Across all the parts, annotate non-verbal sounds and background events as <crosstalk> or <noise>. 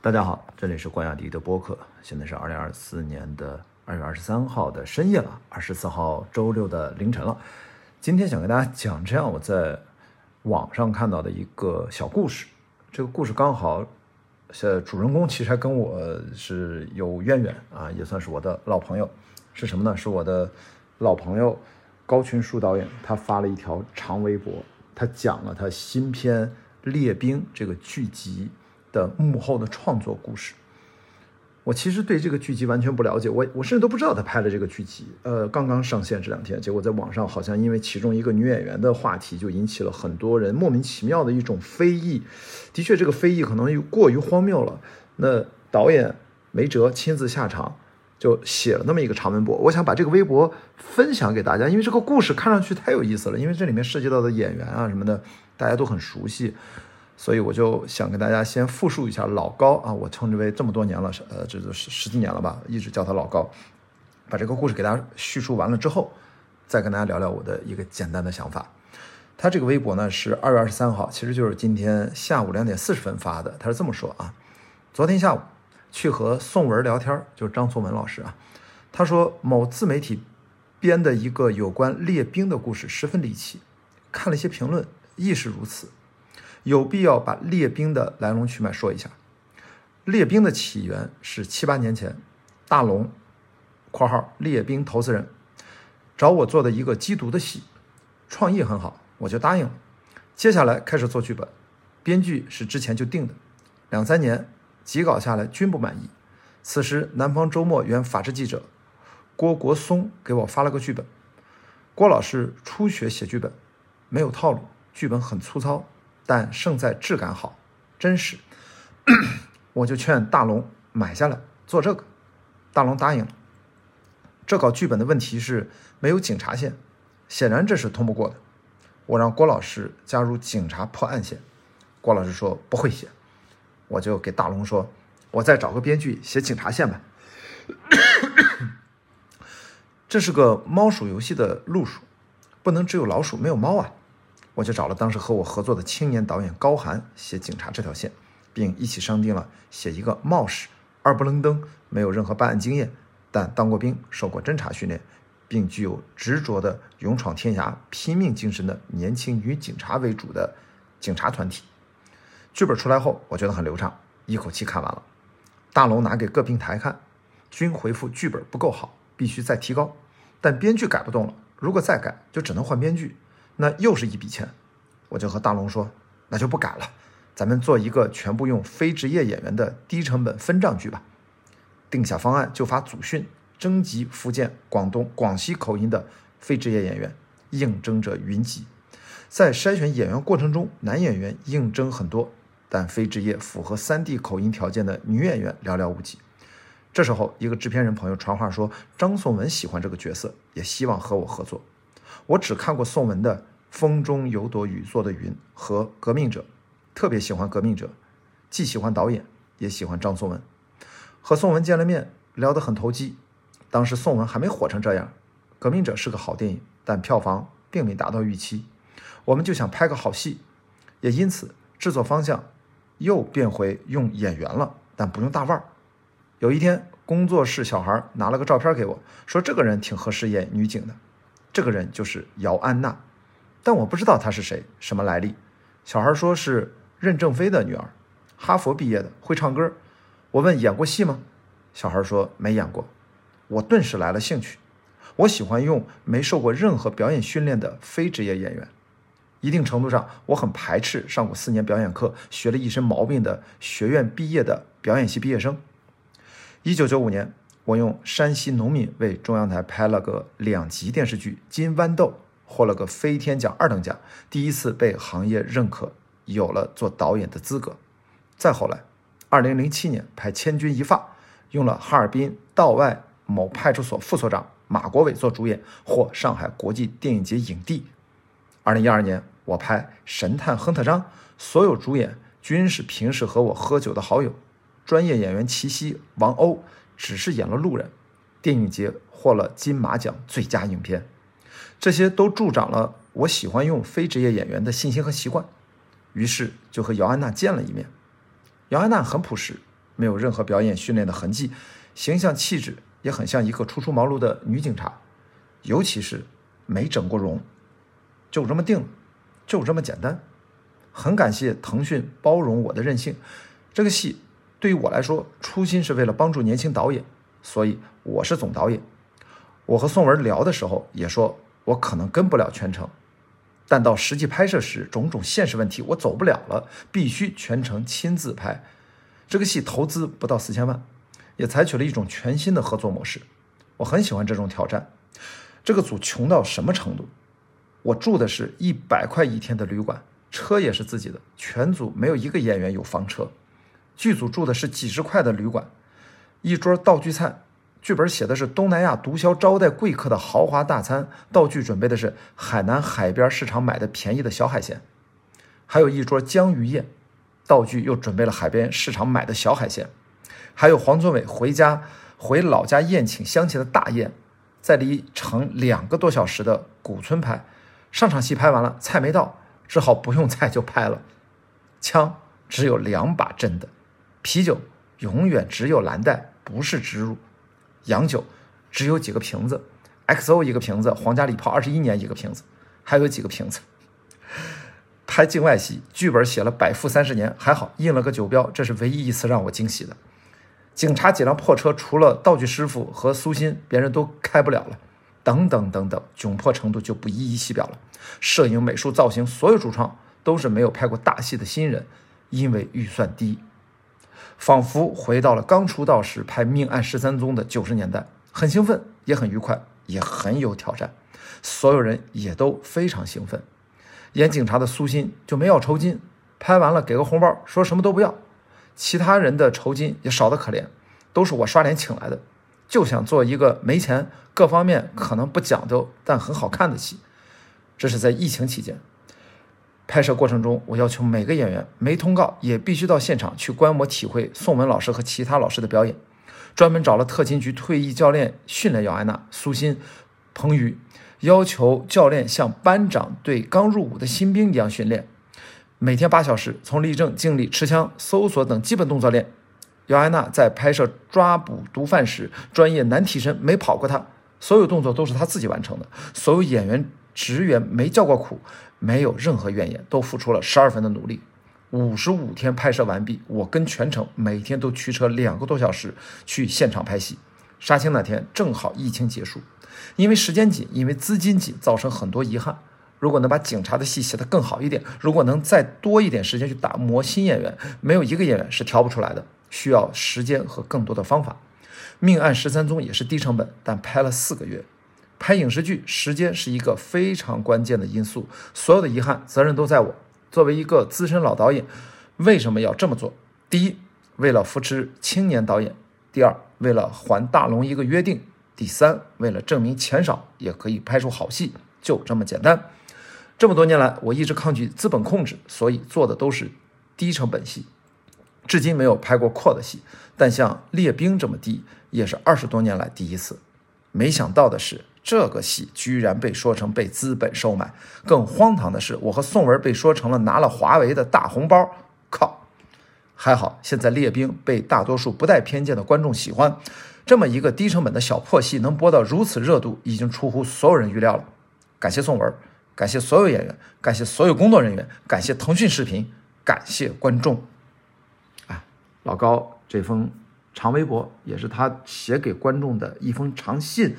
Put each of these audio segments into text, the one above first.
大家好，这里是关雅迪的播客，现在是二零二四年的二月二十三号的深夜了，二十四号周六的凌晨了。今天想跟大家讲这样我在网上看到的一个小故事，这个故事刚好，呃，主人公其实还跟我是有渊源啊，也算是我的老朋友。是什么呢？是我的老朋友高群书导演，他发了一条长微博，他讲了他新片《列兵》这个剧集的幕后的创作故事。我其实对这个剧集完全不了解，我我甚至都不知道他拍了这个剧集。呃，刚刚上线这两天，结果在网上好像因为其中一个女演员的话题，就引起了很多人莫名其妙的一种非议。的确，这个非议可能过于荒谬了。那导演梅哲亲自下场，就写了那么一个长文博。我想把这个微博分享给大家，因为这个故事看上去太有意思了，因为这里面涉及到的演员啊什么的，大家都很熟悉。所以我就想跟大家先复述一下老高啊，我称之为这么多年了，呃，这都十十几年了吧，一直叫他老高。把这个故事给大家叙述完了之后，再跟大家聊聊我的一个简单的想法。他这个微博呢是二月二十三号，其实就是今天下午两点四十分发的。他是这么说啊：昨天下午去和宋文聊天，就是张颂文老师啊，他说某自媒体编的一个有关列兵的故事十分离奇，看了一些评论，亦是如此。有必要把列兵的来龙去脉说一下。列兵的起源是七八年前，大龙（括号列兵投资人）找我做的一个缉毒的戏，创意很好，我就答应了。接下来开始做剧本，编剧是之前就定的，两三年几稿下来均不满意。此时南方周末原法制记者郭国松给我发了个剧本。郭老师初学写剧本，没有套路，剧本很粗糙。但胜在质感好，真实，<clears throat> 我就劝大龙买下来做这个，大龙答应了。这稿剧本的问题是没有警察线，显然这是通不过的。我让郭老师加入警察破案线，郭老师说不会写，我就给大龙说，我再找个编剧写警察线吧。<clears throat> 这是个猫鼠游戏的路数，不能只有老鼠没有猫啊。我就找了当时和我合作的青年导演高寒写警察这条线，并一起商定了写一个冒失、二不愣登、没有任何办案经验，但当过兵、受过侦查训练，并具有执着的勇闯天涯、拼命精神的年轻女警察为主的警察团体。剧本出来后，我觉得很流畅，一口气看完了。大龙拿给各平台看，均回复剧本不够好，必须再提高。但编剧改不动了，如果再改，就只能换编剧。那又是一笔钱，我就和大龙说，那就不改了，咱们做一个全部用非职业演员的低成本分账剧吧。定下方案就发组训，征集福建、广东、广西口音的非职业演员，应征者云集。在筛选演员过程中，男演员应征很多，但非职业符合三地口音条件的女演员寥寥无几。这时候，一个制片人朋友传话说，张颂文喜欢这个角色，也希望和我合作。我只看过宋文的《风中有朵雨做的云》和《革命者》，特别喜欢《革命者》，既喜欢导演，也喜欢张颂文。和宋文见了面，聊得很投机。当时宋文还没火成这样，《革命者》是个好电影，但票房并没达到预期。我们就想拍个好戏，也因此制作方向又变回用演员了，但不用大腕儿。有一天，工作室小孩拿了个照片给我，说这个人挺合适演女警的。这个人就是姚安娜，但我不知道她是谁，什么来历。小孩说是任正非的女儿，哈佛毕业的，会唱歌。我问演过戏吗？小孩说没演过。我顿时来了兴趣。我喜欢用没受过任何表演训练的非职业演员。一定程度上，我很排斥上过四年表演课、学了一身毛病的学院毕业的表演系毕业生。一九九五年。我用山西农民为中央台拍了个两集电视剧《金豌豆》，获了个飞天奖二等奖，第一次被行业认可，有了做导演的资格。再后来，二零零七年拍《千钧一发》，用了哈尔滨道外某派出所副所长马国伟做主演，获上海国际电影节影帝。二零一二年，我拍《神探亨特张》，所有主演均是平时和我喝酒的好友，专业演员齐溪、王鸥。只是演了路人，电影节获了金马奖最佳影片，这些都助长了我喜欢用非职业演员的信心和习惯。于是就和姚安娜见了一面。姚安娜很朴实，没有任何表演训练的痕迹，形象气质也很像一个初出茅庐的女警察，尤其是没整过容，就这么定了，就这么简单。很感谢腾讯包容我的任性，这个戏对于我来说，初心是为了帮助年轻导演，所以我是总导演。我和宋文聊的时候也说，我可能跟不了全程，但到实际拍摄时，种种现实问题我走不了了，必须全程亲自拍。这个戏投资不到四千万，也采取了一种全新的合作模式。我很喜欢这种挑战。这个组穷到什么程度？我住的是一百块一天的旅馆。车也是自己的，全组没有一个演员有房车。剧组住的是几十块的旅馆，一桌道具菜，剧本写的是东南亚毒枭招待贵客的豪华大餐，道具准备的是海南海边市场买的便宜的小海鲜，还有一桌江鱼宴，道具又准备了海边市场买的小海鲜，还有黄宗伟回家回老家宴请乡亲的大宴，在离城两个多小时的古村拍，上场戏拍完了，菜没到。只好不用 <laughs> 菜就拍了，枪只有两把真的，啤酒永远只有蓝带，不是植入，洋酒只有几个瓶子，XO 一个瓶子，皇家礼炮二十一年一个瓶子，还有几个瓶子。拍境外戏，剧本写了百富三十年，还好印了个酒标，这是唯一一次让我惊喜的。警察几辆破车，除了道具师傅和苏鑫，别人都开不了了。等等等等，窘迫程度就不一一细表了。摄影、美术、造型，所有主创都是没有拍过大戏的新人，因为预算低，仿佛回到了刚出道时拍《命案十三宗》的九十年代，很兴奋，也很愉快，也很有挑战。所有人也都非常兴奋。演警察的苏鑫就没要酬金，拍完了给个红包，说什么都不要。其他人的酬金也少得可怜，都是我刷脸请来的。就想做一个没钱、各方面可能不讲究但很好看的戏。这是在疫情期间拍摄过程中，我要求每个演员没通告也必须到现场去观摩体会宋文老师和其他老师的表演。专门找了特勤局退役教练训练姚安娜、苏鑫、彭宇，要求教练像班长对刚入伍的新兵一样训练，每天八小时，从立正、敬礼、持枪、搜索等基本动作练。姚安娜在拍摄抓捕毒贩时，专业难替身，没跑过她，所有动作都是她自己完成的。所有演员职员没叫过苦，没有任何怨言，都付出了十二分的努力。五十五天拍摄完毕，我跟全程每天都驱车两个多小时去现场拍戏。杀青那天正好疫情结束，因为时间紧，因为资金紧，造成很多遗憾。如果能把警察的戏写得更好一点，如果能再多一点时间去打磨新演员，没有一个演员是挑不出来的。需要时间和更多的方法。命案十三宗也是低成本，但拍了四个月。拍影视剧，时间是一个非常关键的因素。所有的遗憾，责任都在我。作为一个资深老导演，为什么要这么做？第一，为了扶持青年导演；第二，为了还大龙一个约定；第三，为了证明钱少也可以拍出好戏，就这么简单。这么多年来，我一直抗拒资本控制，所以做的都是低成本戏。至今没有拍过阔的戏，但像《列兵》这么低，也是二十多年来第一次。没想到的是，这个戏居然被说成被资本收买。更荒唐的是，我和宋文被说成了拿了华为的大红包。靠！还好，现在《列兵》被大多数不带偏见的观众喜欢。这么一个低成本的小破戏，能播到如此热度，已经出乎所有人预料了。感谢宋文，感谢所有演员，感谢所有工作人员，感谢腾讯视频，感谢观众。老高这封长微博也是他写给观众的一封长信，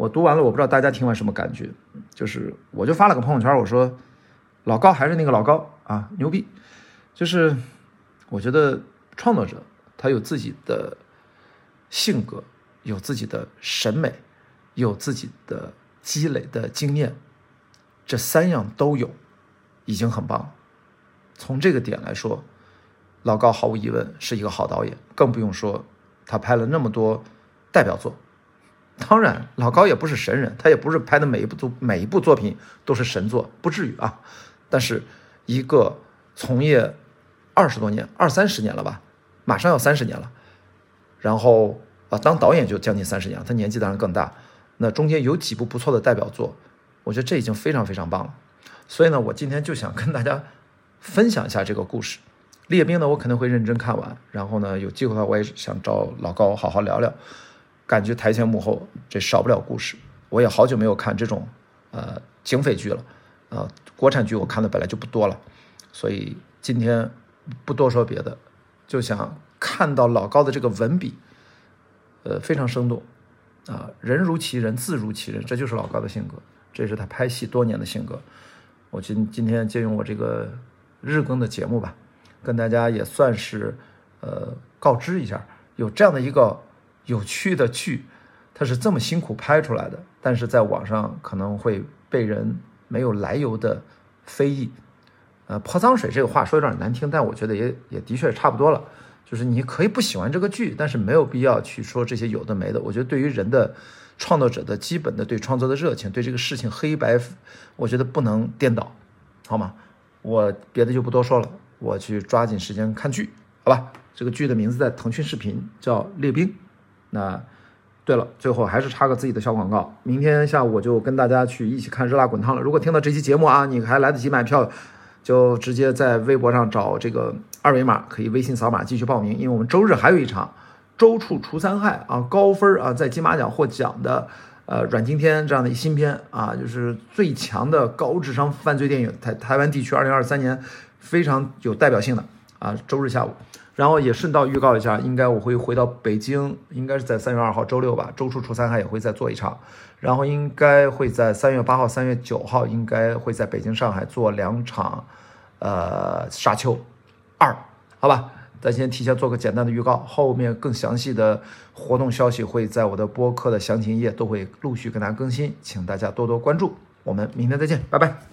我读完了，我不知道大家听完什么感觉。就是我就发了个朋友圈，我说老高还是那个老高啊，牛逼！就是我觉得创作者他有自己的性格，有自己的审美，有自己的积累的经验，这三样都有，已经很棒。从这个点来说。老高毫无疑问是一个好导演，更不用说他拍了那么多代表作。当然，老高也不是神人，他也不是拍的每一部作每一部作品都是神作，不至于啊。但是，一个从业二十多年、二三十年了吧，马上要三十年了，然后啊，当导演就将近三十年了，他年纪当然更大。那中间有几部不错的代表作，我觉得这已经非常非常棒了。所以呢，我今天就想跟大家分享一下这个故事。列兵呢，我肯定会认真看完。然后呢，有机会的话，我也想找老高好好聊聊。感觉台前幕后这少不了故事。我也好久没有看这种呃警匪剧了，呃，国产剧我看的本来就不多了，所以今天不多说别的，就想看到老高的这个文笔，呃，非常生动啊，人如其人，字如其人，这就是老高的性格，这是他拍戏多年的性格。我今今天借用我这个日更的节目吧，跟大家也算是呃告知一下，有这样的一个。有趣的剧，它是这么辛苦拍出来的，但是在网上可能会被人没有来由的非议。呃，泼脏水这个话说有点难听，但我觉得也也的确差不多了。就是你可以不喜欢这个剧，但是没有必要去说这些有的没的。我觉得对于人的创作者的基本的对创作的热情，对这个事情黑白，我觉得不能颠倒，好吗？我别的就不多说了，我去抓紧时间看剧，好吧？这个剧的名字在腾讯视频，叫《列兵》。那，对了，最后还是插个自己的小广告。明天下午我就跟大家去一起看《热辣滚烫》了。如果听到这期节目啊，你还来得及买票，就直接在微博上找这个二维码，可以微信扫码继续报名。因为我们周日还有一场《周处除三害》啊，高分啊，在金马奖获奖的呃阮经天这样的一新片啊，就是最强的高智商犯罪电影，台台湾地区二零二三年非常有代表性的啊，周日下午。然后也顺道预告一下，应该我会回到北京，应该是在三月二号周六吧，周初除三还也会再做一场，然后应该会在三月八号、三月九号，应该会在北京、上海做两场，呃，沙丘二，好吧，咱先提前做个简单的预告，后面更详细的活动消息会在我的播客的详情页都会陆续跟大家更新，请大家多多关注，我们明天再见，拜拜。